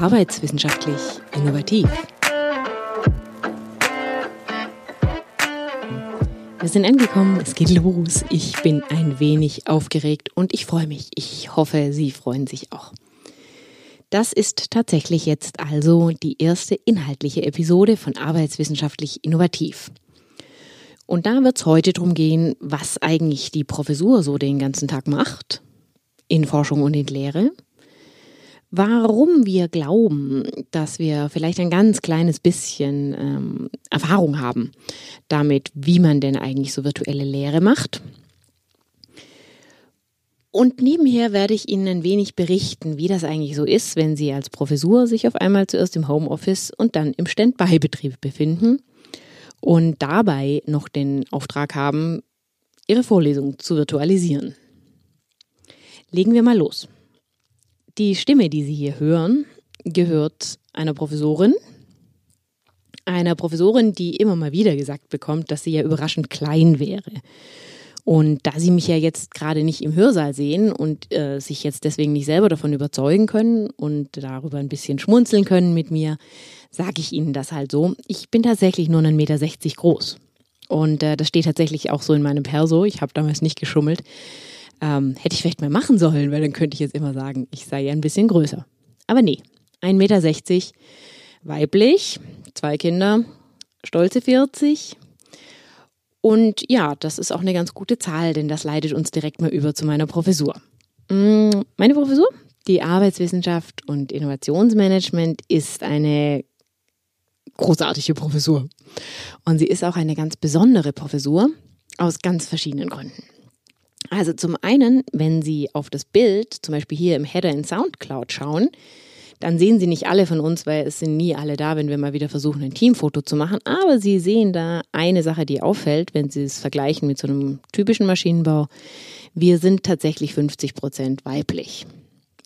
Arbeitswissenschaftlich innovativ. Wir sind angekommen, es geht los. Ich bin ein wenig aufgeregt und ich freue mich. Ich hoffe, Sie freuen sich auch. Das ist tatsächlich jetzt also die erste inhaltliche Episode von Arbeitswissenschaftlich Innovativ. Und da wird es heute darum gehen, was eigentlich die Professur so den ganzen Tag macht, in Forschung und in Lehre, warum wir glauben, dass wir vielleicht ein ganz kleines bisschen ähm, Erfahrung haben damit, wie man denn eigentlich so virtuelle Lehre macht. Und nebenher werde ich Ihnen ein wenig berichten, wie das eigentlich so ist, wenn Sie als Professur sich auf einmal zuerst im Homeoffice und dann im Standby-Betrieb befinden und dabei noch den Auftrag haben, Ihre Vorlesung zu virtualisieren. Legen wir mal los. Die Stimme, die Sie hier hören, gehört einer Professorin, einer Professorin, die immer mal wieder gesagt bekommt, dass sie ja überraschend klein wäre. Und da Sie mich ja jetzt gerade nicht im Hörsaal sehen und äh, sich jetzt deswegen nicht selber davon überzeugen können und darüber ein bisschen schmunzeln können mit mir, sage ich Ihnen das halt so. Ich bin tatsächlich nur 1,60 Meter groß. Und äh, das steht tatsächlich auch so in meinem Perso. Ich habe damals nicht geschummelt. Ähm, hätte ich vielleicht mal machen sollen, weil dann könnte ich jetzt immer sagen, ich sei ja ein bisschen größer. Aber nee, 1,60 Meter, weiblich, zwei Kinder, stolze 40. Und ja, das ist auch eine ganz gute Zahl, denn das leitet uns direkt mal über zu meiner Professur. Mm, meine Professur, die Arbeitswissenschaft und Innovationsmanagement, ist eine großartige Professur. Und sie ist auch eine ganz besondere Professur aus ganz verschiedenen Gründen. Also zum einen, wenn Sie auf das Bild, zum Beispiel hier im Header in SoundCloud schauen, dann sehen Sie nicht alle von uns, weil es sind nie alle da, wenn wir mal wieder versuchen, ein Teamfoto zu machen. Aber Sie sehen da eine Sache, die auffällt, wenn Sie es vergleichen mit so einem typischen Maschinenbau. Wir sind tatsächlich 50 Prozent weiblich.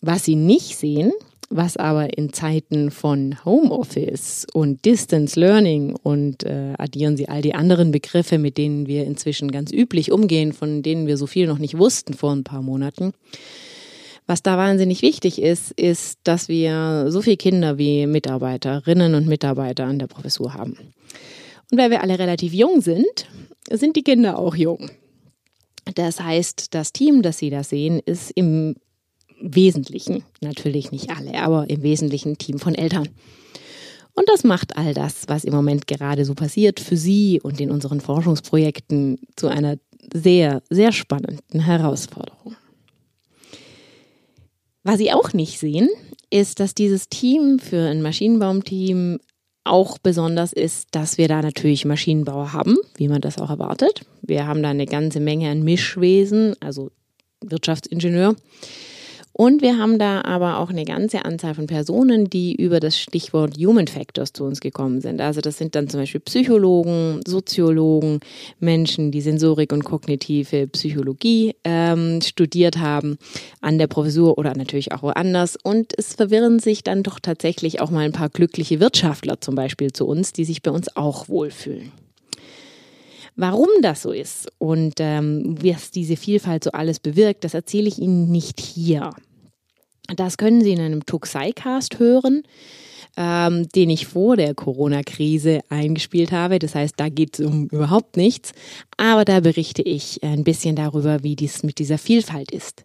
Was Sie nicht sehen, was aber in Zeiten von Homeoffice und Distance Learning und äh, addieren Sie all die anderen Begriffe, mit denen wir inzwischen ganz üblich umgehen, von denen wir so viel noch nicht wussten vor ein paar Monaten. Was da wahnsinnig wichtig ist, ist, dass wir so viele Kinder wie Mitarbeiterinnen und Mitarbeiter an der Professur haben. Und weil wir alle relativ jung sind, sind die Kinder auch jung. Das heißt, das Team, das Sie da sehen, ist im Wesentlichen, natürlich nicht alle, aber im Wesentlichen Team von Eltern. Und das macht all das, was im Moment gerade so passiert, für Sie und in unseren Forschungsprojekten zu einer sehr, sehr spannenden Herausforderung. Was Sie auch nicht sehen, ist, dass dieses Team für ein Maschinenbaumteam auch besonders ist, dass wir da natürlich Maschinenbauer haben, wie man das auch erwartet. Wir haben da eine ganze Menge an Mischwesen, also Wirtschaftsingenieur. Und wir haben da aber auch eine ganze Anzahl von Personen, die über das Stichwort Human Factors zu uns gekommen sind. Also das sind dann zum Beispiel Psychologen, Soziologen, Menschen, die Sensorik und kognitive Psychologie ähm, studiert haben an der Professur oder natürlich auch woanders. Und es verwirren sich dann doch tatsächlich auch mal ein paar glückliche Wirtschaftler zum Beispiel zu uns, die sich bei uns auch wohlfühlen. Warum das so ist und ähm, was diese Vielfalt so alles bewirkt, das erzähle ich Ihnen nicht hier. Das können Sie in einem Tuxai-Cast hören, ähm, den ich vor der Corona-Krise eingespielt habe. Das heißt, da geht es um überhaupt nichts. Aber da berichte ich ein bisschen darüber, wie dies mit dieser Vielfalt ist.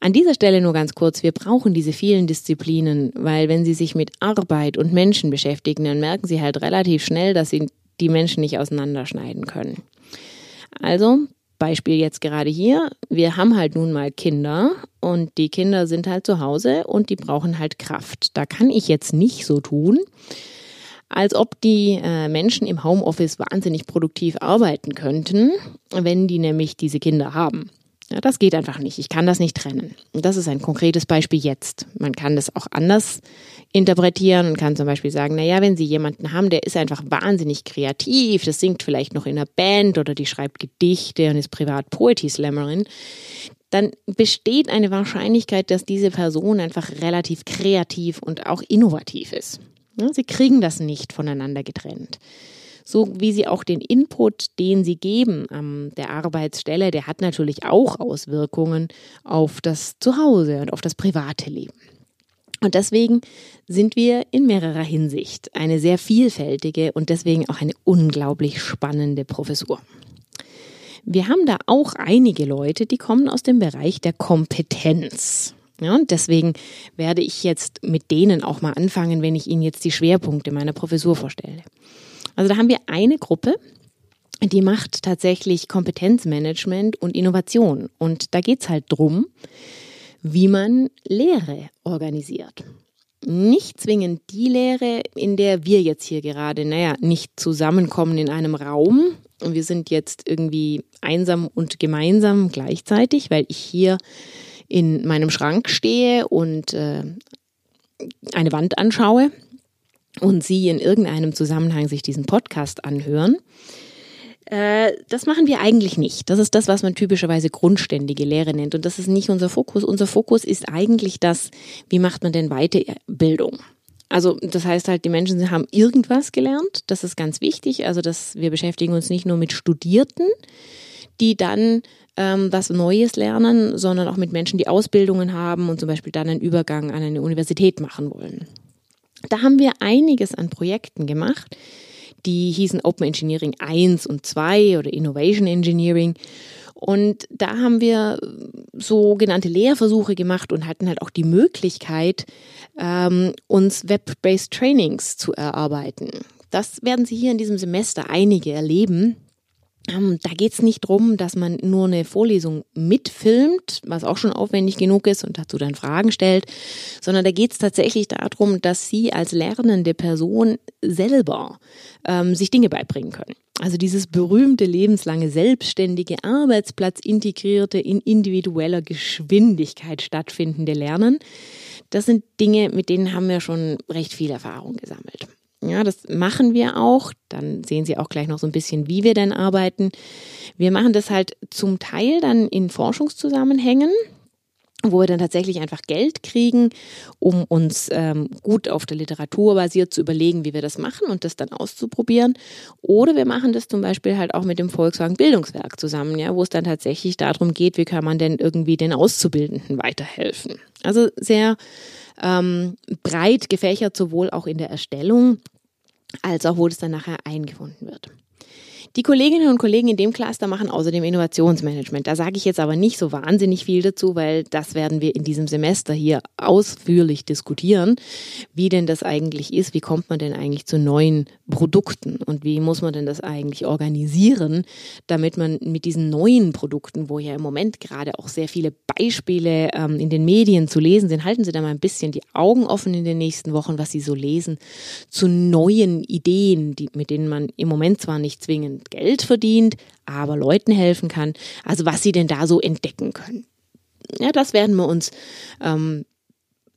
An dieser Stelle nur ganz kurz, wir brauchen diese vielen Disziplinen, weil wenn Sie sich mit Arbeit und Menschen beschäftigen, dann merken Sie halt relativ schnell, dass Sie die Menschen nicht auseinanderschneiden können. Also, Beispiel jetzt gerade hier, wir haben halt nun mal Kinder und die Kinder sind halt zu Hause und die brauchen halt Kraft. Da kann ich jetzt nicht so tun, als ob die äh, Menschen im Homeoffice wahnsinnig produktiv arbeiten könnten, wenn die nämlich diese Kinder haben. Ja, das geht einfach nicht. Ich kann das nicht trennen. Das ist ein konkretes Beispiel jetzt. Man kann das auch anders interpretieren und kann zum Beispiel sagen, na ja, wenn Sie jemanden haben, der ist einfach wahnsinnig kreativ, das singt vielleicht noch in einer Band oder die schreibt Gedichte und ist privat Poetry Slammerin, dann besteht eine Wahrscheinlichkeit, dass diese Person einfach relativ kreativ und auch innovativ ist. Sie kriegen das nicht voneinander getrennt so wie sie auch den Input, den sie geben an der Arbeitsstelle, der hat natürlich auch Auswirkungen auf das Zuhause und auf das private Leben. Und deswegen sind wir in mehrerer Hinsicht eine sehr vielfältige und deswegen auch eine unglaublich spannende Professur. Wir haben da auch einige Leute, die kommen aus dem Bereich der Kompetenz. Ja, und deswegen werde ich jetzt mit denen auch mal anfangen, wenn ich Ihnen jetzt die Schwerpunkte meiner Professur vorstelle. Also da haben wir eine Gruppe, die macht tatsächlich Kompetenzmanagement und Innovation. Und da geht's halt drum, wie man Lehre organisiert. Nicht zwingend die Lehre, in der wir jetzt hier gerade, naja, nicht zusammenkommen in einem Raum. Und wir sind jetzt irgendwie einsam und gemeinsam gleichzeitig, weil ich hier in meinem Schrank stehe und äh, eine Wand anschaue und Sie in irgendeinem Zusammenhang sich diesen Podcast anhören. Äh, das machen wir eigentlich nicht. Das ist das, was man typischerweise grundständige Lehre nennt. Und das ist nicht unser Fokus. Unser Fokus ist eigentlich das, wie macht man denn Weiterbildung? Also das heißt halt, die Menschen haben irgendwas gelernt. Das ist ganz wichtig. Also dass wir beschäftigen uns nicht nur mit Studierten, die dann ähm, was Neues lernen, sondern auch mit Menschen, die Ausbildungen haben und zum Beispiel dann einen Übergang an eine Universität machen wollen. Da haben wir einiges an Projekten gemacht die hießen Open Engineering 1 und 2 oder Innovation Engineering. Und da haben wir sogenannte Lehrversuche gemacht und hatten halt auch die Möglichkeit, ähm, uns Web-based Trainings zu erarbeiten. Das werden Sie hier in diesem Semester einige erleben. Ähm, da geht es nicht darum, dass man nur eine Vorlesung mitfilmt, was auch schon aufwendig genug ist und dazu dann Fragen stellt, sondern da geht es tatsächlich darum, dass Sie als lernende Person selber ähm, sich Dinge beibringen können. Also dieses berühmte lebenslange selbstständige Arbeitsplatz integrierte in individueller Geschwindigkeit stattfindende Lernen. Das sind Dinge, mit denen haben wir schon recht viel Erfahrung gesammelt. Ja, das machen wir auch. Dann sehen Sie auch gleich noch so ein bisschen, wie wir denn arbeiten. Wir machen das halt zum Teil dann in Forschungszusammenhängen wo wir dann tatsächlich einfach Geld kriegen, um uns ähm, gut auf der Literatur basiert zu überlegen, wie wir das machen und das dann auszuprobieren. Oder wir machen das zum Beispiel halt auch mit dem Volkswagen Bildungswerk zusammen, ja, wo es dann tatsächlich darum geht, wie kann man denn irgendwie den Auszubildenden weiterhelfen. Also sehr ähm, breit gefächert, sowohl auch in der Erstellung als auch wo das dann nachher eingefunden wird. Die Kolleginnen und Kollegen in dem Cluster machen außerdem Innovationsmanagement. Da sage ich jetzt aber nicht so wahnsinnig viel dazu, weil das werden wir in diesem Semester hier ausführlich diskutieren, wie denn das eigentlich ist, wie kommt man denn eigentlich zu neuen Produkten und wie muss man denn das eigentlich organisieren, damit man mit diesen neuen Produkten, wo ja im Moment gerade auch sehr viele Beispiele ähm, in den Medien zu lesen sind, halten Sie da mal ein bisschen die Augen offen in den nächsten Wochen, was Sie so lesen, zu neuen Ideen, die, mit denen man im Moment zwar nicht zwingend Geld verdient, aber Leuten helfen kann. Also was sie denn da so entdecken können. Ja, das werden wir uns ähm,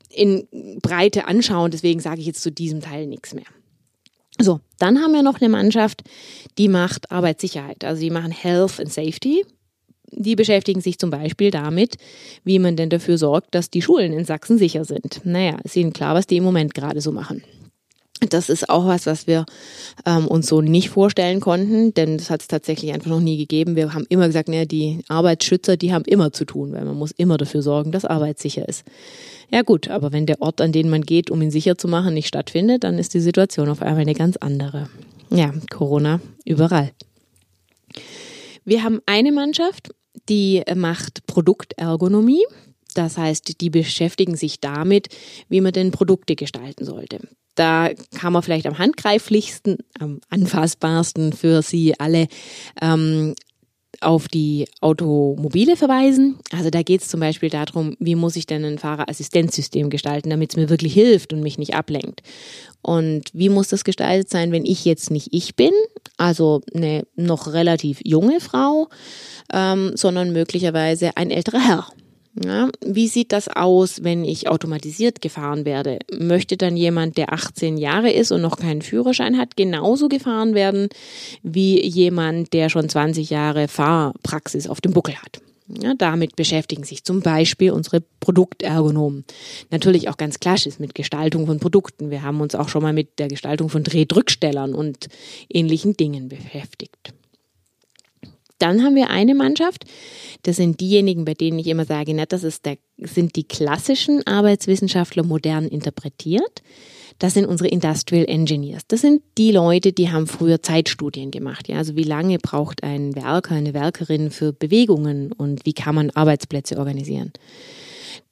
in Breite anschauen. Deswegen sage ich jetzt zu diesem Teil nichts mehr. So, dann haben wir noch eine Mannschaft, die macht Arbeitssicherheit. Also die machen Health and Safety. Die beschäftigen sich zum Beispiel damit, wie man denn dafür sorgt, dass die Schulen in Sachsen sicher sind. Naja, ist ihnen klar, was die im Moment gerade so machen. Das ist auch was, was wir ähm, uns so nicht vorstellen konnten, denn das hat es tatsächlich einfach noch nie gegeben. Wir haben immer gesagt, naja, die Arbeitsschützer, die haben immer zu tun, weil man muss immer dafür sorgen, dass Arbeit sicher ist. Ja gut, aber wenn der Ort, an den man geht, um ihn sicher zu machen, nicht stattfindet, dann ist die Situation auf einmal eine ganz andere. Ja, Corona überall. Wir haben eine Mannschaft, die macht Produktergonomie. Das heißt, die beschäftigen sich damit, wie man denn Produkte gestalten sollte. Da kann man vielleicht am handgreiflichsten, am anfassbarsten für Sie alle ähm, auf die Automobile verweisen. Also da geht es zum Beispiel darum, wie muss ich denn ein Fahrerassistenzsystem gestalten, damit es mir wirklich hilft und mich nicht ablenkt. Und wie muss das gestaltet sein, wenn ich jetzt nicht ich bin, also eine noch relativ junge Frau, ähm, sondern möglicherweise ein älterer Herr. Ja, wie sieht das aus, wenn ich automatisiert gefahren werde? Möchte dann jemand, der 18 Jahre ist und noch keinen Führerschein hat, genauso gefahren werden wie jemand, der schon 20 Jahre Fahrpraxis auf dem Buckel hat? Ja, damit beschäftigen sich zum Beispiel unsere Produktergonomen. Natürlich auch ganz klassisch mit Gestaltung von Produkten. Wir haben uns auch schon mal mit der Gestaltung von Drehdrückstellern und ähnlichen Dingen beschäftigt. Dann haben wir eine Mannschaft, das sind diejenigen, bei denen ich immer sage, na, das ist der, sind die klassischen Arbeitswissenschaftler modern interpretiert. Das sind unsere Industrial Engineers. Das sind die Leute, die haben früher Zeitstudien gemacht. Ja, also wie lange braucht ein Werker, eine Werkerin für Bewegungen und wie kann man Arbeitsplätze organisieren?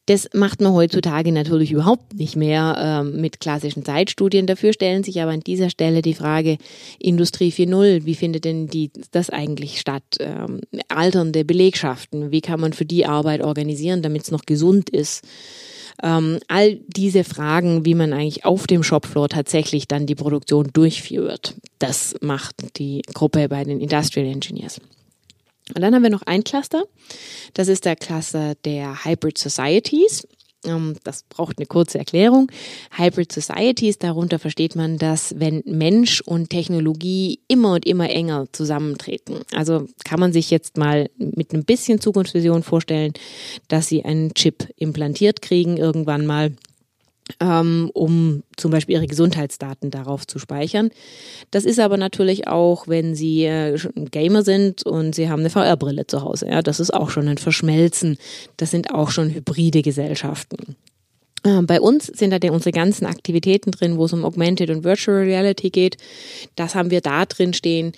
Das macht man heutzutage natürlich überhaupt nicht mehr ähm, mit klassischen Zeitstudien. Dafür stellen sich aber an dieser Stelle die Frage Industrie 4.0, wie findet denn die, das eigentlich statt? Ähm, alternde Belegschaften, wie kann man für die Arbeit organisieren, damit es noch gesund ist? Ähm, all diese Fragen, wie man eigentlich auf dem Shopfloor tatsächlich dann die Produktion durchführt, das macht die Gruppe bei den Industrial Engineers. Und dann haben wir noch ein Cluster. Das ist der Cluster der Hybrid Societies. Ähm, das braucht eine kurze Erklärung. Hybrid Societies, darunter versteht man, dass wenn Mensch und Technologie immer und immer enger zusammentreten. Also kann man sich jetzt mal mit ein bisschen Zukunftsvision vorstellen, dass sie einen Chip implantiert kriegen irgendwann mal um zum Beispiel ihre Gesundheitsdaten darauf zu speichern. Das ist aber natürlich auch, wenn Sie äh, Gamer sind und Sie haben eine VR-Brille zu Hause. Ja, das ist auch schon ein Verschmelzen. Das sind auch schon hybride Gesellschaften. Ähm, bei uns sind da unsere ganzen Aktivitäten drin, wo es um Augmented und Virtual Reality geht. Das haben wir da drin stehen.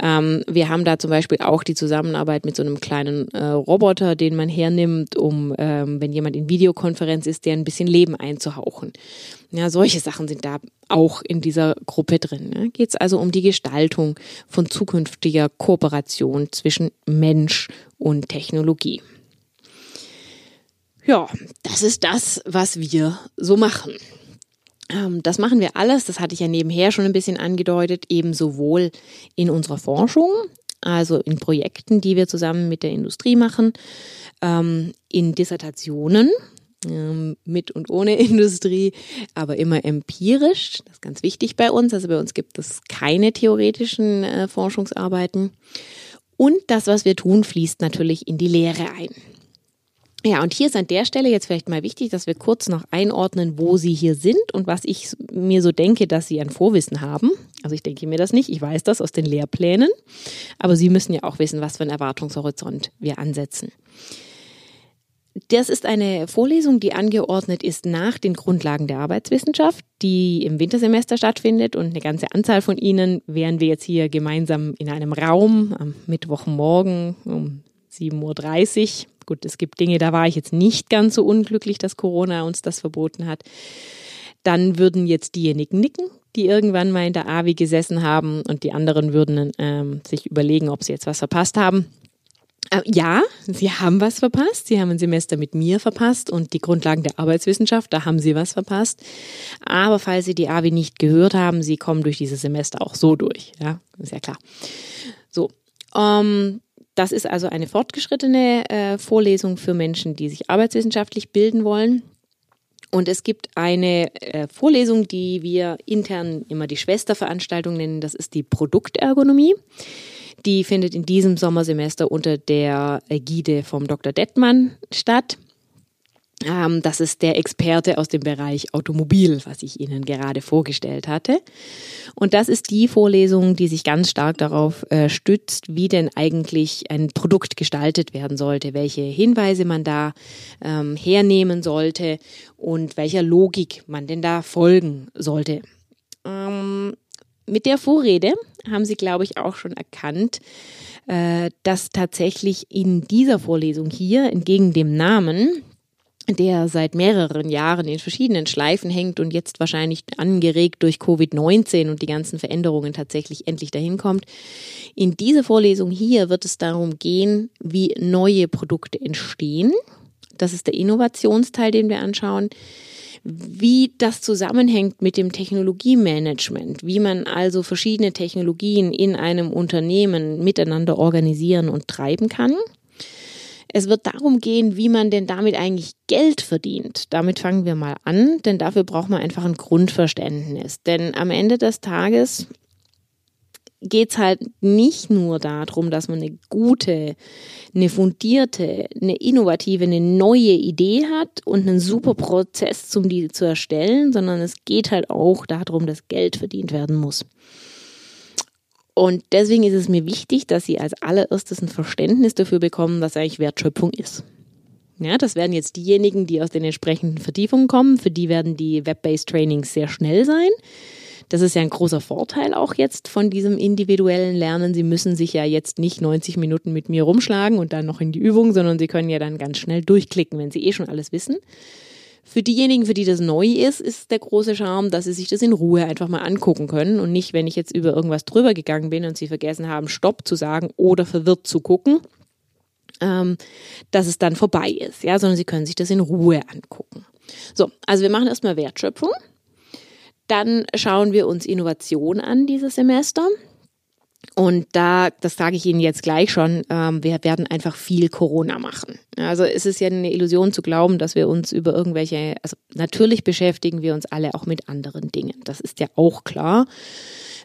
Ähm, wir haben da zum Beispiel auch die Zusammenarbeit mit so einem kleinen äh, Roboter, den man hernimmt, um, ähm, wenn jemand in Videokonferenz ist, der ein bisschen Leben einzuhauchen. Ja, solche Sachen sind da auch in dieser Gruppe drin. Ne? Geht es also um die Gestaltung von zukünftiger Kooperation zwischen Mensch und Technologie. Ja, das ist das, was wir so machen. Ähm, das machen wir alles, das hatte ich ja nebenher schon ein bisschen angedeutet, eben sowohl in unserer Forschung, also in Projekten, die wir zusammen mit der Industrie machen, ähm, in Dissertationen, ähm, mit und ohne Industrie, aber immer empirisch. Das ist ganz wichtig bei uns. Also bei uns gibt es keine theoretischen äh, Forschungsarbeiten. Und das, was wir tun, fließt natürlich in die Lehre ein. Ja, und hier ist an der Stelle jetzt vielleicht mal wichtig, dass wir kurz noch einordnen, wo Sie hier sind und was ich mir so denke, dass Sie ein Vorwissen haben. Also ich denke mir das nicht, ich weiß das aus den Lehrplänen, aber Sie müssen ja auch wissen, was für einen Erwartungshorizont wir ansetzen. Das ist eine Vorlesung, die angeordnet ist nach den Grundlagen der Arbeitswissenschaft, die im Wintersemester stattfindet und eine ganze Anzahl von Ihnen wären wir jetzt hier gemeinsam in einem Raum am Mittwochmorgen um 7.30 Uhr Gut, es gibt Dinge, da war ich jetzt nicht ganz so unglücklich, dass Corona uns das verboten hat. Dann würden jetzt diejenigen nicken, die irgendwann mal in der AWI gesessen haben und die anderen würden ähm, sich überlegen, ob sie jetzt was verpasst haben. Äh, ja, sie haben was verpasst. Sie haben ein Semester mit mir verpasst und die Grundlagen der Arbeitswissenschaft, da haben sie was verpasst. Aber falls Sie die AWI nicht gehört haben, Sie kommen durch dieses Semester auch so durch. Ja, ist ja klar. So. Ähm, das ist also eine fortgeschrittene äh, Vorlesung für Menschen, die sich arbeitswissenschaftlich bilden wollen. Und es gibt eine äh, Vorlesung, die wir intern immer die Schwesterveranstaltung nennen. Das ist die Produktergonomie. Die findet in diesem Sommersemester unter der Ägide vom Dr. Dettmann statt. Ähm, das ist der Experte aus dem Bereich Automobil, was ich Ihnen gerade vorgestellt hatte. Und das ist die Vorlesung, die sich ganz stark darauf äh, stützt, wie denn eigentlich ein Produkt gestaltet werden sollte, welche Hinweise man da ähm, hernehmen sollte und welcher Logik man denn da folgen sollte. Ähm, mit der Vorrede haben Sie, glaube ich, auch schon erkannt, äh, dass tatsächlich in dieser Vorlesung hier, entgegen dem Namen, der seit mehreren Jahren in verschiedenen Schleifen hängt und jetzt wahrscheinlich angeregt durch Covid-19 und die ganzen Veränderungen tatsächlich endlich dahin kommt. In dieser Vorlesung hier wird es darum gehen, wie neue Produkte entstehen. Das ist der Innovationsteil, den wir anschauen. Wie das zusammenhängt mit dem Technologiemanagement, wie man also verschiedene Technologien in einem Unternehmen miteinander organisieren und treiben kann. Es wird darum gehen, wie man denn damit eigentlich Geld verdient. Damit fangen wir mal an, denn dafür braucht man einfach ein Grundverständnis. Denn am Ende des Tages geht es halt nicht nur darum, dass man eine gute, eine fundierte, eine innovative, eine neue Idee hat und einen super Prozess, um die zu erstellen, sondern es geht halt auch darum, dass Geld verdient werden muss. Und deswegen ist es mir wichtig, dass Sie als allererstes ein Verständnis dafür bekommen, was eigentlich Wertschöpfung ist. Ja, das werden jetzt diejenigen, die aus den entsprechenden Vertiefungen kommen. Für die werden die Web-based Trainings sehr schnell sein. Das ist ja ein großer Vorteil auch jetzt von diesem individuellen Lernen. Sie müssen sich ja jetzt nicht 90 Minuten mit mir rumschlagen und dann noch in die Übung, sondern Sie können ja dann ganz schnell durchklicken, wenn Sie eh schon alles wissen. Für diejenigen, für die das neu ist, ist der große Charme, dass sie sich das in Ruhe einfach mal angucken können und nicht, wenn ich jetzt über irgendwas drüber gegangen bin und sie vergessen haben, Stopp zu sagen oder verwirrt zu gucken, ähm, dass es dann vorbei ist, ja, sondern sie können sich das in Ruhe angucken. So, also wir machen erstmal Wertschöpfung. Dann schauen wir uns Innovation an dieses Semester. Und da, das sage ich Ihnen jetzt gleich schon, ähm, wir werden einfach viel Corona machen. Also es ist ja eine Illusion zu glauben, dass wir uns über irgendwelche, also natürlich beschäftigen wir uns alle auch mit anderen Dingen. Das ist ja auch klar.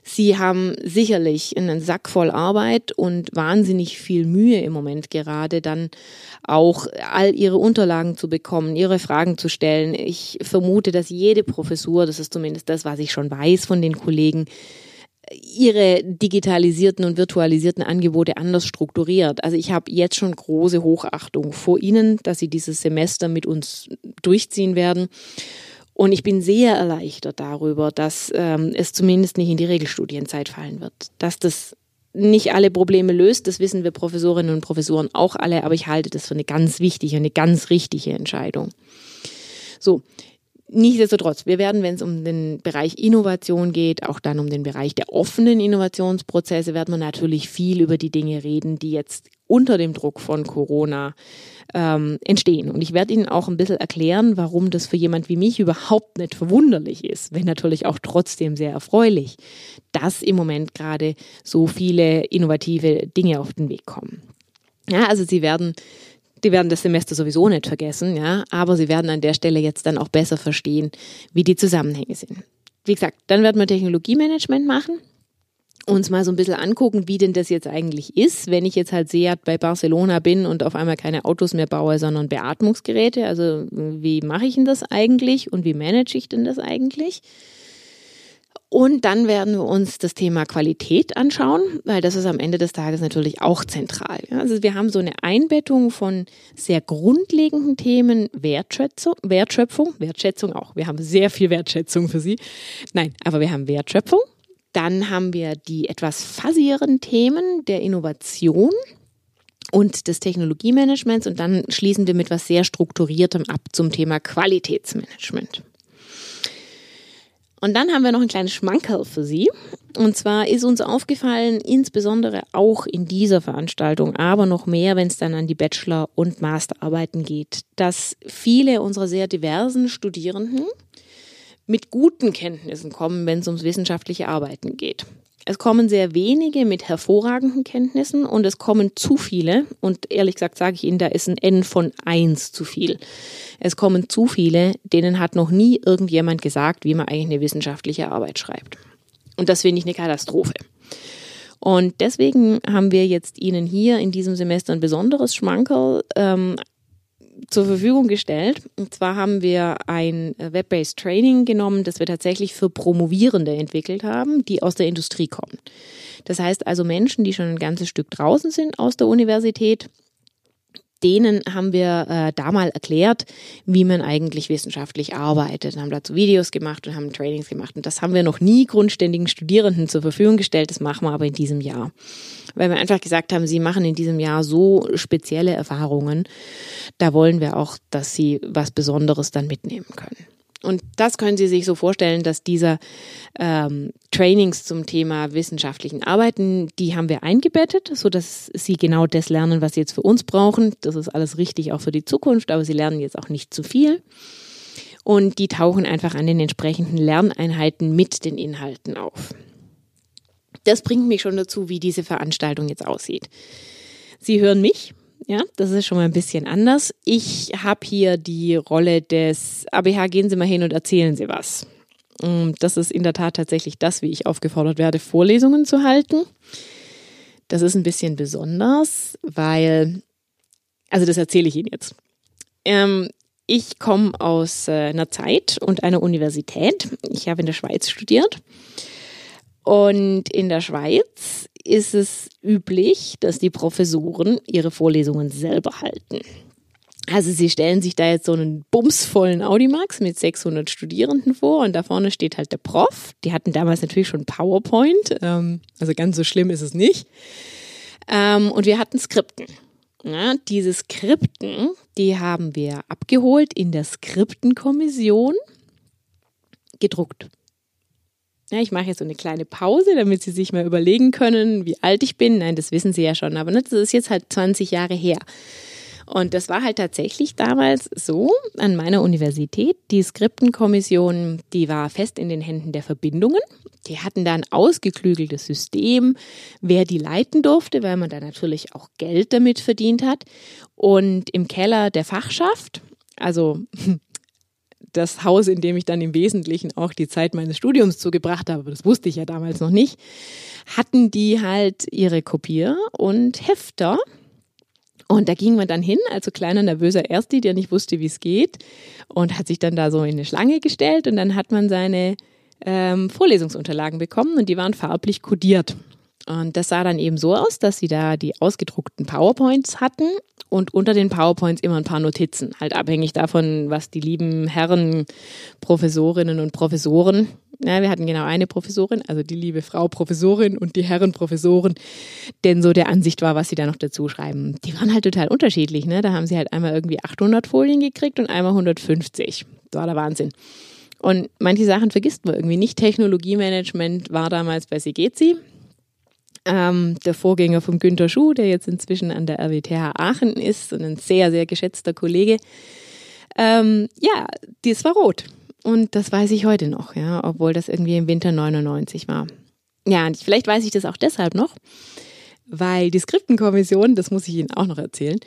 Sie haben sicherlich einen Sack voll Arbeit und wahnsinnig viel Mühe im Moment gerade, dann auch all ihre Unterlagen zu bekommen, ihre Fragen zu stellen. Ich vermute, dass jede Professur, das ist zumindest das, was ich schon weiß von den Kollegen, ihre digitalisierten und virtualisierten Angebote anders strukturiert. Also ich habe jetzt schon große Hochachtung vor Ihnen, dass Sie dieses Semester mit uns durchziehen werden. Und ich bin sehr erleichtert darüber, dass ähm, es zumindest nicht in die Regelstudienzeit fallen wird. Dass das nicht alle Probleme löst, das wissen wir Professorinnen und Professoren auch alle, aber ich halte das für eine ganz wichtige, eine ganz richtige Entscheidung. So, Nichtsdestotrotz, wir werden, wenn es um den Bereich Innovation geht, auch dann um den Bereich der offenen Innovationsprozesse, werden wir natürlich viel über die Dinge reden, die jetzt unter dem Druck von Corona ähm, entstehen. Und ich werde Ihnen auch ein bisschen erklären, warum das für jemand wie mich überhaupt nicht verwunderlich ist, wenn natürlich auch trotzdem sehr erfreulich, dass im Moment gerade so viele innovative Dinge auf den Weg kommen. Ja, also Sie werden die werden das Semester sowieso nicht vergessen, ja, aber sie werden an der Stelle jetzt dann auch besser verstehen, wie die Zusammenhänge sind. Wie gesagt, dann werden wir Technologiemanagement machen, uns mal so ein bisschen angucken, wie denn das jetzt eigentlich ist, wenn ich jetzt halt Seat bei Barcelona bin und auf einmal keine Autos mehr baue, sondern Beatmungsgeräte. Also wie mache ich denn das eigentlich und wie manage ich denn das eigentlich? Und dann werden wir uns das Thema Qualität anschauen, weil das ist am Ende des Tages natürlich auch zentral. Also wir haben so eine Einbettung von sehr grundlegenden Themen, Wertschätzung, Wertschöpfung, Wertschätzung auch. Wir haben sehr viel Wertschätzung für Sie. Nein, aber wir haben Wertschöpfung. Dann haben wir die etwas fassierenden Themen der Innovation und des Technologiemanagements und dann schließen wir mit was sehr strukturiertem ab zum Thema Qualitätsmanagement. Und dann haben wir noch ein kleines Schmankerl für Sie. Und zwar ist uns aufgefallen, insbesondere auch in dieser Veranstaltung, aber noch mehr, wenn es dann an die Bachelor- und Masterarbeiten geht, dass viele unserer sehr diversen Studierenden mit guten Kenntnissen kommen, wenn es ums wissenschaftliche Arbeiten geht. Es kommen sehr wenige mit hervorragenden Kenntnissen und es kommen zu viele. Und ehrlich gesagt sage ich Ihnen, da ist ein N von eins zu viel. Es kommen zu viele, denen hat noch nie irgendjemand gesagt, wie man eigentlich eine wissenschaftliche Arbeit schreibt. Und das finde ich eine Katastrophe. Und deswegen haben wir jetzt Ihnen hier in diesem Semester ein besonderes Schmankerl ähm, zur Verfügung gestellt. Und zwar haben wir ein Web-based Training genommen, das wir tatsächlich für Promovierende entwickelt haben, die aus der Industrie kommen. Das heißt also Menschen, die schon ein ganzes Stück draußen sind aus der Universität, denen haben wir äh, da mal erklärt, wie man eigentlich wissenschaftlich arbeitet, haben dazu Videos gemacht und haben Trainings gemacht. Und das haben wir noch nie grundständigen Studierenden zur Verfügung gestellt. Das machen wir aber in diesem Jahr. Weil wir einfach gesagt haben, sie machen in diesem Jahr so spezielle Erfahrungen. Da wollen wir auch, dass sie was Besonderes dann mitnehmen können. Und das können Sie sich so vorstellen, dass dieser ähm, Trainings zum Thema wissenschaftlichen Arbeiten, die haben wir eingebettet, so dass Sie genau das lernen, was Sie jetzt für uns brauchen. Das ist alles richtig auch für die Zukunft, aber Sie lernen jetzt auch nicht zu viel. Und die tauchen einfach an den entsprechenden Lerneinheiten mit den Inhalten auf. Das bringt mich schon dazu, wie diese Veranstaltung jetzt aussieht. Sie hören mich, ja, das ist schon mal ein bisschen anders. Ich habe hier die Rolle des ABH, gehen Sie mal hin und erzählen Sie was. Das ist in der Tat tatsächlich das, wie ich aufgefordert werde, Vorlesungen zu halten. Das ist ein bisschen besonders, weil, also das erzähle ich Ihnen jetzt. Ähm, ich komme aus äh, einer Zeit und einer Universität. Ich habe in der Schweiz studiert Und in der Schweiz ist es üblich, dass die Professoren ihre Vorlesungen selber halten. Also sie stellen sich da jetzt so einen bumsvollen Audimax mit 600 Studierenden vor und da vorne steht halt der Prof. Die hatten damals natürlich schon PowerPoint, ähm, also ganz so schlimm ist es nicht. Ähm, und wir hatten Skripten. Ja, diese Skripten, die haben wir abgeholt in der Skriptenkommission, gedruckt. Ja, ich mache jetzt so eine kleine Pause, damit Sie sich mal überlegen können, wie alt ich bin. Nein, das wissen Sie ja schon, aber das ist jetzt halt 20 Jahre her. Und das war halt tatsächlich damals so an meiner Universität. Die Skriptenkommission, die war fest in den Händen der Verbindungen. Die hatten da ein ausgeklügeltes System, wer die leiten durfte, weil man da natürlich auch Geld damit verdient hat. Und im Keller der Fachschaft, also das Haus, in dem ich dann im Wesentlichen auch die Zeit meines Studiums zugebracht habe, das wusste ich ja damals noch nicht, hatten die halt ihre Kopier und Hefter und da ging man dann hin, also kleiner nervöser Ersti, der nicht wusste, wie es geht, und hat sich dann da so in eine Schlange gestellt und dann hat man seine ähm, Vorlesungsunterlagen bekommen und die waren farblich kodiert. Und das sah dann eben so aus, dass sie da die ausgedruckten PowerPoints hatten und unter den PowerPoints immer ein paar Notizen, halt abhängig davon, was die lieben Herren, Professorinnen und Professoren ja, wir hatten genau eine Professorin, also die liebe Frau Professorin und die Herren Professoren, denn so der Ansicht war, was sie da noch dazu schreiben. Die waren halt total unterschiedlich. Ne? Da haben sie halt einmal irgendwie 800 Folien gekriegt und einmal 150. Das war der Wahnsinn. Und manche Sachen vergisst man irgendwie nicht. Technologiemanagement war damals bei Sigezi. Ähm, der Vorgänger von Günter Schuh, der jetzt inzwischen an der RWTH Aachen ist und ein sehr, sehr geschätzter Kollege. Ähm, ja, das war rot. Und das weiß ich heute noch, ja, obwohl das irgendwie im Winter 99 war. Ja, und vielleicht weiß ich das auch deshalb noch, weil die Skriptenkommission, das muss ich Ihnen auch noch erzählen,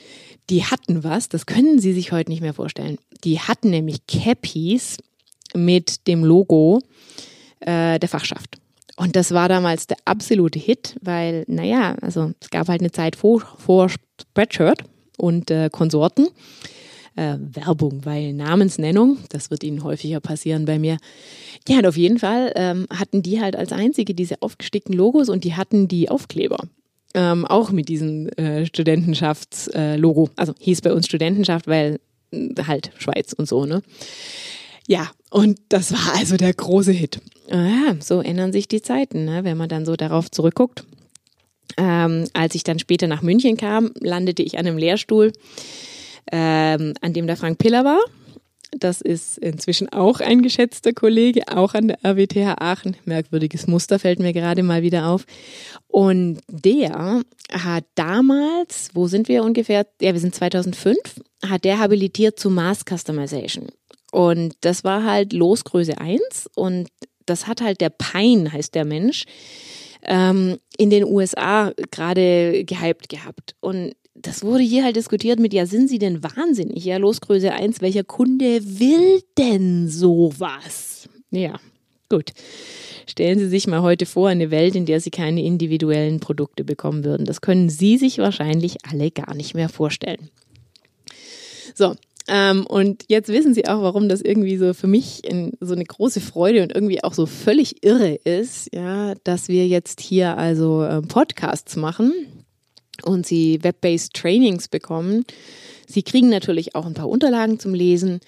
die hatten was, das können Sie sich heute nicht mehr vorstellen. Die hatten nämlich Cappies mit dem Logo äh, der Fachschaft. Und das war damals der absolute Hit, weil, naja, also es gab halt eine Zeit vor, vor Spreadshirt und äh, Konsorten äh, Werbung, weil Namensnennung, das wird Ihnen häufiger passieren bei mir. Ja, und auf jeden Fall ähm, hatten die halt als einzige diese aufgestickten Logos und die hatten die Aufkleber. Ähm, auch mit diesem äh, Studentenschaftslogo. Also hieß bei uns Studentenschaft, weil äh, halt Schweiz und so, ne? Ja, und das war also der große Hit. Ja, so ändern sich die Zeiten, ne? wenn man dann so darauf zurückguckt. Ähm, als ich dann später nach München kam, landete ich an einem Lehrstuhl ähm, an dem der Frank Piller war. Das ist inzwischen auch ein geschätzter Kollege, auch an der RWTH Aachen. Merkwürdiges Muster fällt mir gerade mal wieder auf. Und der hat damals, wo sind wir ungefähr? Ja, wir sind 2005, hat der habilitiert zu Mass Customization. Und das war halt Losgröße 1 und das hat halt der Pine, heißt der Mensch, ähm, in den USA gerade gehypt gehabt. Und das wurde hier halt diskutiert mit, ja, sind Sie denn wahnsinnig? Ja, Losgröße 1, welcher Kunde will denn sowas? Ja, gut. Stellen Sie sich mal heute vor, eine Welt, in der Sie keine individuellen Produkte bekommen würden. Das können Sie sich wahrscheinlich alle gar nicht mehr vorstellen. So, ähm, und jetzt wissen Sie auch, warum das irgendwie so für mich in, so eine große Freude und irgendwie auch so völlig irre ist, ja, dass wir jetzt hier also äh, Podcasts machen und sie Web-based Trainings bekommen. Sie kriegen natürlich auch ein paar Unterlagen zum Lesen.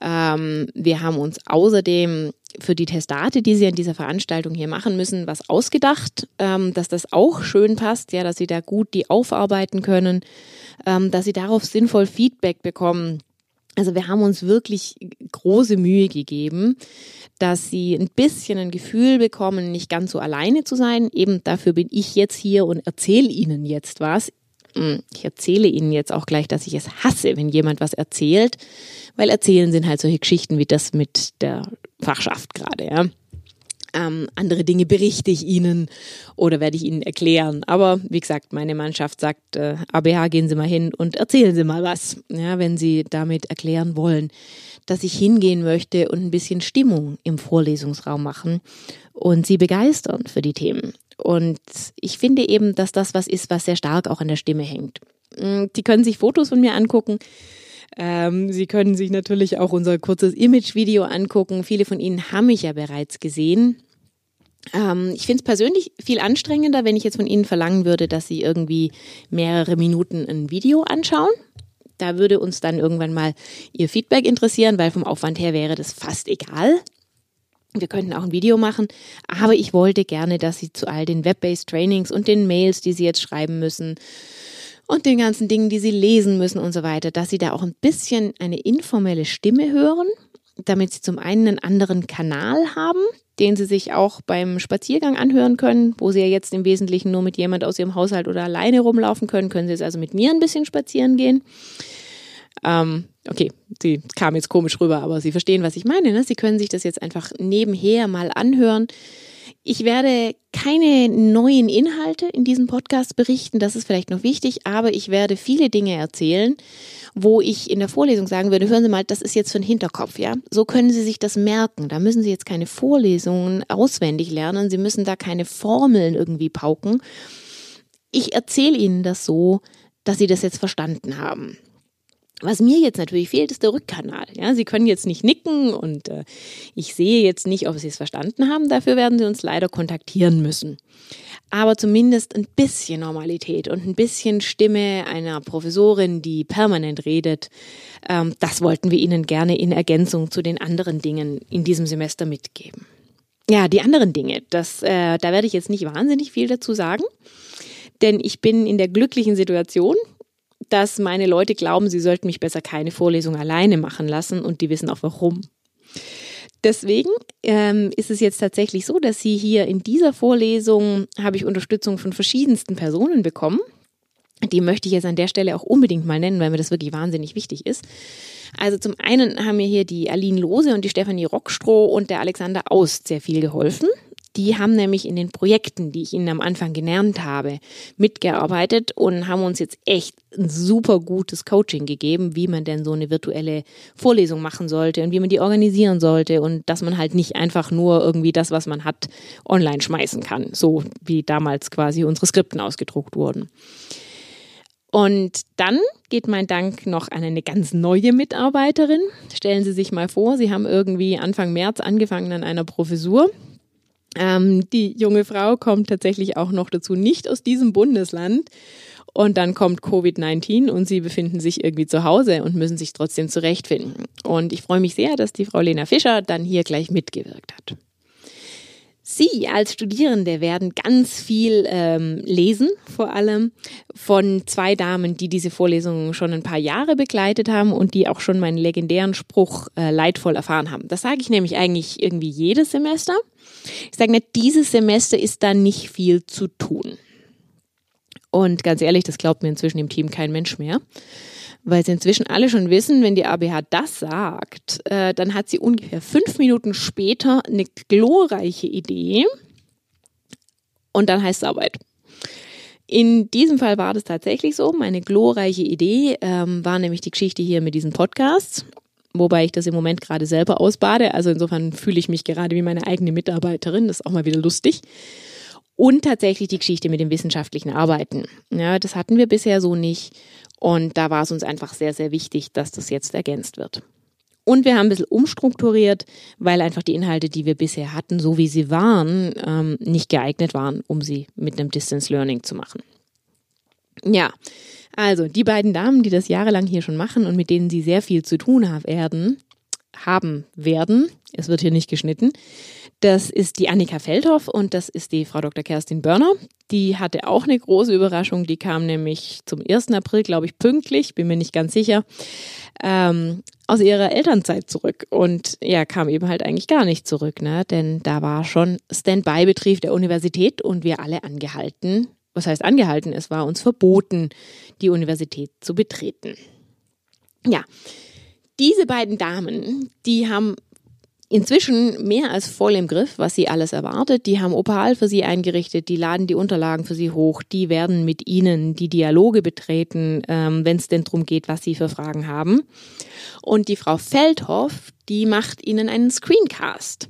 Ähm, wir haben uns außerdem für die Testate, die Sie an dieser Veranstaltung hier machen müssen, was ausgedacht, ähm, dass das auch schön passt, ja, dass Sie da gut die aufarbeiten können, ähm, dass Sie darauf sinnvoll Feedback bekommen also wir haben uns wirklich große Mühe gegeben, dass sie ein bisschen ein Gefühl bekommen, nicht ganz so alleine zu sein. Eben dafür bin ich jetzt hier und erzähle Ihnen jetzt was. Hm, ich erzähle Ihnen jetzt auch gleich, dass ich es hasse, wenn jemand was erzählt, weil erzählen sind halt solche Geschichten wie das mit der Fachschaft gerade, ja. Ähm, andere Dinge berichte ich Ihnen oder werde ich Ihnen erklären. Aber wie gesagt, meine Mannschaft sagt, äh, ABH, gehen Sie mal hin und erzählen Sie mal was, ja, wenn Sie damit erklären wollen, dass ich hingehen möchte und ein bisschen Stimmung im Vorlesungsraum machen und Sie begeistern für die Themen. Und ich finde eben, dass das was ist, was sehr stark auch an der Stimme hängt. Mm, die können sich Fotos von mir angucken. Ähm, Sie können sich natürlich auch unser kurzes Image-Video angucken. Viele von Ihnen haben mich ja bereits gesehen. Ähm, ich finde es persönlich viel anstrengender, wenn ich jetzt von Ihnen verlangen würde, dass Sie irgendwie mehrere Minuten ein Video anschauen. Da würde uns dann irgendwann mal Ihr Feedback interessieren, weil vom Aufwand her wäre das fast egal. Wir könnten auch ein Video machen, aber ich wollte gerne, dass Sie zu all den Web-based Trainings und den Mails, die Sie jetzt schreiben müssen und den ganzen Dingen, die Sie lesen müssen und so weiter, dass Sie da auch ein bisschen eine informelle Stimme hören, damit Sie zum einen einen anderen Kanal haben, den Sie sich auch beim Spaziergang anhören können, wo Sie ja jetzt im Wesentlichen nur mit jemand aus Ihrem Haushalt oder alleine rumlaufen können, können Sie jetzt also mit mir ein bisschen spazieren gehen. Ähm, okay, sie kam jetzt komisch rüber, aber Sie verstehen, was ich meine. Ne? Sie können sich das jetzt einfach nebenher mal anhören. Ich werde keine neuen Inhalte in diesem Podcast berichten, das ist vielleicht noch wichtig, aber ich werde viele Dinge erzählen, wo ich in der Vorlesung sagen würde, hören Sie mal, das ist jetzt für den Hinterkopf, ja. So können Sie sich das merken. Da müssen Sie jetzt keine Vorlesungen auswendig lernen, Sie müssen da keine Formeln irgendwie pauken. Ich erzähle Ihnen das so, dass Sie das jetzt verstanden haben. Was mir jetzt natürlich fehlt, ist der Rückkanal. Ja, Sie können jetzt nicht nicken und äh, ich sehe jetzt nicht, ob Sie es verstanden haben. Dafür werden Sie uns leider kontaktieren müssen. Aber zumindest ein bisschen Normalität und ein bisschen Stimme einer Professorin, die permanent redet, ähm, das wollten wir Ihnen gerne in Ergänzung zu den anderen Dingen in diesem Semester mitgeben. Ja, die anderen Dinge, das, äh, da werde ich jetzt nicht wahnsinnig viel dazu sagen denn ich bin in der glücklichen Situation, dass meine Leute glauben, sie sollten mich besser keine Vorlesung alleine machen lassen und die wissen auch warum. Deswegen ähm, ist es jetzt tatsächlich so, dass Sie hier in dieser Vorlesung habe ich Unterstützung von verschiedensten Personen bekommen. Die möchte ich jetzt an der Stelle auch unbedingt mal nennen, weil mir das wirklich wahnsinnig wichtig ist. Also zum einen haben mir hier die Aline Lose und die Stefanie Rockstroh und der Alexander Aust sehr viel geholfen. Die haben nämlich in den Projekten, die ich Ihnen am Anfang genannt habe, mitgearbeitet und haben uns jetzt echt ein super gutes Coaching gegeben, wie man denn so eine virtuelle Vorlesung machen sollte und wie man die organisieren sollte und dass man halt nicht einfach nur irgendwie das, was man hat, online schmeißen kann, so wie damals quasi unsere Skripten ausgedruckt wurden. Und dann geht mein Dank noch an eine ganz neue Mitarbeiterin. Stellen Sie sich mal vor, Sie haben irgendwie Anfang März angefangen an einer Professur ähm, die junge Frau kommt tatsächlich auch noch dazu nicht aus diesem Bundesland. Und dann kommt Covid-19 und sie befinden sich irgendwie zu Hause und müssen sich trotzdem zurechtfinden. Und ich freue mich sehr, dass die Frau Lena Fischer dann hier gleich mitgewirkt hat. Sie als Studierende werden ganz viel ähm, lesen, vor allem von zwei Damen, die diese Vorlesungen schon ein paar Jahre begleitet haben und die auch schon meinen legendären Spruch äh, leidvoll erfahren haben. Das sage ich nämlich eigentlich irgendwie jedes Semester. Ich sage nicht, dieses Semester ist da nicht viel zu tun. Und ganz ehrlich, das glaubt mir inzwischen im Team kein Mensch mehr. Weil sie inzwischen alle schon wissen, wenn die ABH das sagt, äh, dann hat sie ungefähr fünf Minuten später eine glorreiche Idee und dann heißt es Arbeit. In diesem Fall war das tatsächlich so. Meine glorreiche Idee ähm, war nämlich die Geschichte hier mit diesen Podcasts wobei ich das im Moment gerade selber ausbade. Also insofern fühle ich mich gerade wie meine eigene Mitarbeiterin. Das ist auch mal wieder lustig. Und tatsächlich die Geschichte mit dem wissenschaftlichen Arbeiten. Ja, das hatten wir bisher so nicht. Und da war es uns einfach sehr, sehr wichtig, dass das jetzt ergänzt wird. Und wir haben ein bisschen umstrukturiert, weil einfach die Inhalte, die wir bisher hatten, so wie sie waren, ähm, nicht geeignet waren, um sie mit einem Distance Learning zu machen. Ja, also, die beiden Damen, die das jahrelang hier schon machen und mit denen sie sehr viel zu tun haben werden, haben werden, es wird hier nicht geschnitten, das ist die Annika Feldhoff und das ist die Frau Dr. Kerstin Börner. Die hatte auch eine große Überraschung. Die kam nämlich zum 1. April, glaube ich, pünktlich, bin mir nicht ganz sicher, ähm, aus ihrer Elternzeit zurück. Und ja, kam eben halt eigentlich gar nicht zurück, ne? denn da war schon Standby-Betrieb der Universität und wir alle angehalten, was heißt angehalten, es war uns verboten, die Universität zu betreten. Ja, diese beiden Damen, die haben inzwischen mehr als voll im Griff, was sie alles erwartet. Die haben Opal für sie eingerichtet, die laden die Unterlagen für sie hoch, die werden mit ihnen die Dialoge betreten, ähm, wenn es denn darum geht, was sie für Fragen haben. Und die Frau Feldhoff, die macht ihnen einen Screencast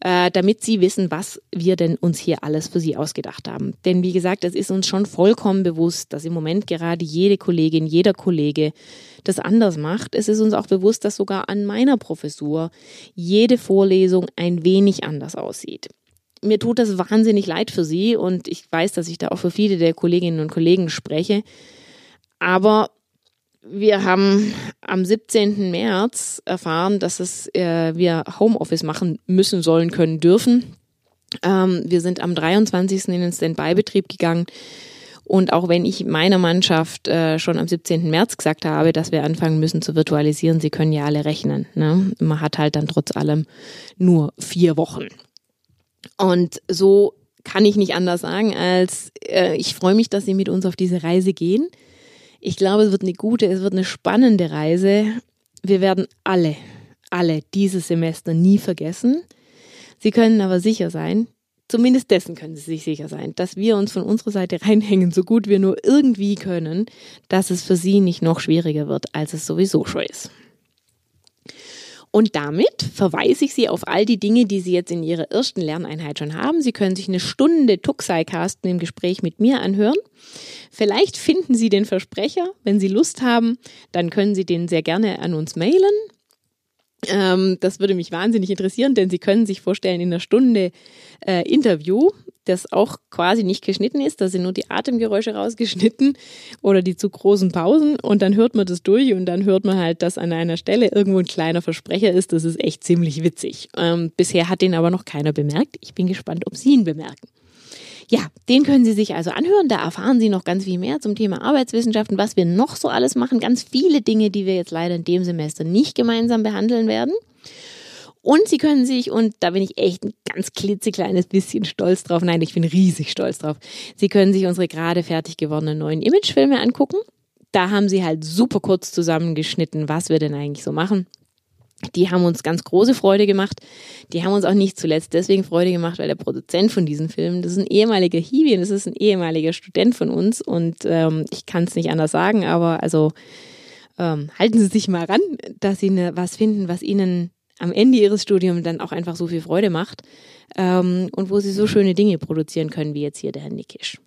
äh, damit Sie wissen, was wir denn uns hier alles für Sie ausgedacht haben. Denn wie gesagt, es ist uns schon vollkommen bewusst, dass im Moment gerade jede Kollegin, jeder Kollege das anders macht. Es ist uns auch bewusst, dass sogar an meiner Professur jede Vorlesung ein wenig anders aussieht. mir tut das wahnsinnig leid für Sie und ich weiß, dass ich da auch für viele der Kolleginnen und Kollegen spreche. Aber wir haben am 17. März erfahren, dass es, äh, wir Homeoffice machen müssen, sollen, können, dürfen. Ähm, wir sind am 23. in den Standby-Betrieb gegangen. Und auch wenn ich meiner Mannschaft äh, schon am 17. März gesagt habe, dass wir anfangen müssen zu virtualisieren, sie können ja alle rechnen. Ne? Man hat halt dann trotz allem nur vier Wochen. Und so kann ich nicht anders sagen, als äh, ich freue mich, dass Sie mit uns auf diese Reise gehen. Ich glaube, es wird eine gute, es wird eine spannende Reise. Wir werden alle, alle dieses Semester nie vergessen. Sie können aber sicher sein, zumindest dessen können Sie sich sicher sein, dass wir uns von unserer Seite reinhängen, so gut wir nur irgendwie können, dass es für Sie nicht noch schwieriger wird, als es sowieso schon ist. Und damit verweise ich Sie auf all die Dinge, die Sie jetzt in Ihrer ersten Lerneinheit schon haben. Sie können sich eine Stunde Tuxai-Casten im Gespräch mit mir anhören. Vielleicht finden Sie den Versprecher. Wenn Sie Lust haben, dann können Sie den sehr gerne an uns mailen. Ähm, das würde mich wahnsinnig interessieren, denn Sie können sich vorstellen, in einer Stunde äh, Interview das auch quasi nicht geschnitten ist. Da sind nur die Atemgeräusche rausgeschnitten oder die zu großen Pausen und dann hört man das durch und dann hört man halt, dass an einer Stelle irgendwo ein kleiner Versprecher ist. Das ist echt ziemlich witzig. Ähm, bisher hat den aber noch keiner bemerkt. Ich bin gespannt, ob Sie ihn bemerken. Ja, den können Sie sich also anhören. Da erfahren Sie noch ganz viel mehr zum Thema Arbeitswissenschaften, was wir noch so alles machen. Ganz viele Dinge, die wir jetzt leider in dem Semester nicht gemeinsam behandeln werden. Und sie können sich, und da bin ich echt ein ganz klitzekleines bisschen stolz drauf, nein, ich bin riesig stolz drauf, sie können sich unsere gerade fertig gewordenen neuen Imagefilme angucken. Da haben sie halt super kurz zusammengeschnitten, was wir denn eigentlich so machen. Die haben uns ganz große Freude gemacht. Die haben uns auch nicht zuletzt deswegen Freude gemacht, weil der Produzent von diesen Filmen, das ist ein ehemaliger Hiwi und das ist ein ehemaliger Student von uns. Und ähm, ich kann es nicht anders sagen, aber also ähm, halten Sie sich mal ran, dass Sie ne, was finden, was Ihnen am Ende ihres Studiums dann auch einfach so viel Freude macht ähm, und wo sie so schöne Dinge produzieren können, wie jetzt hier der Herr Nickisch.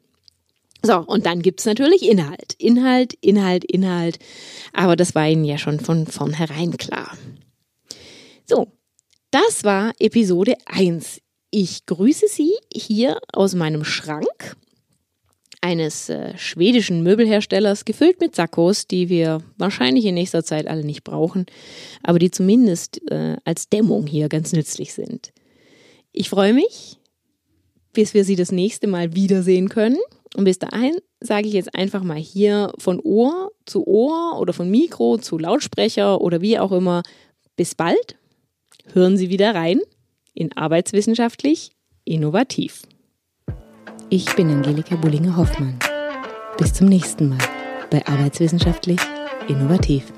So, und dann gibt's natürlich Inhalt. Inhalt, Inhalt, Inhalt. Aber das war Ihnen ja schon von vornherein klar. So, das war Episode 1. Ich grüße Sie hier aus meinem Schrank eines äh, schwedischen Möbelherstellers, gefüllt mit Sakkos, die wir wahrscheinlich in nächster Zeit alle nicht brauchen, aber die zumindest äh, als Dämmung hier ganz nützlich sind. Ich freue mich, bis wir Sie das nächste Mal wiedersehen können. Und bis dahin sage ich jetzt einfach mal hier von Ohr zu Ohr oder von Mikro zu Lautsprecher oder wie auch immer. Bis bald. Hören Sie wieder rein in Arbeitswissenschaftlich Innovativ. Ich bin Angelika Bullinger-Hoffmann. Bis zum nächsten Mal bei Arbeitswissenschaftlich Innovativ.